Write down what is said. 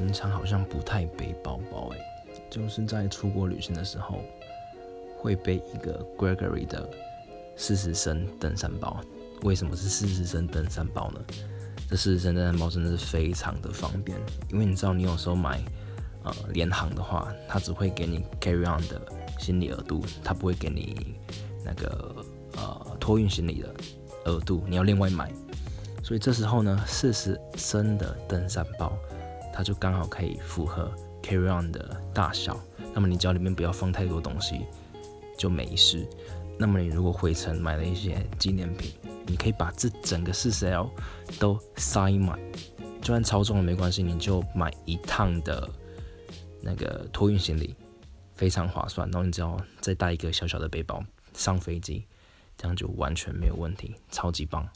平常好像不太背包包，诶，就是在出国旅行的时候会背一个 Gregory 的四十升登山包。为什么是四十升登山包呢？这四十升登山包真的是非常的方便，因为你知道你有时候买呃联航的话，它只会给你 carry on 的行李额度，它不会给你那个呃托运行李的额度，你要另外买。所以这时候呢，四十升的登山包，它就刚好可以符合 carry on 的大小。那么你只要里面不要放太多东西，就没事。那么你如果回程买了一些纪念品，你可以把这整个四十 L 都塞满，就算超重了没关系，你就买一趟的那个托运行李，非常划算。然后你只要再带一个小小的背包上飞机，这样就完全没有问题，超级棒。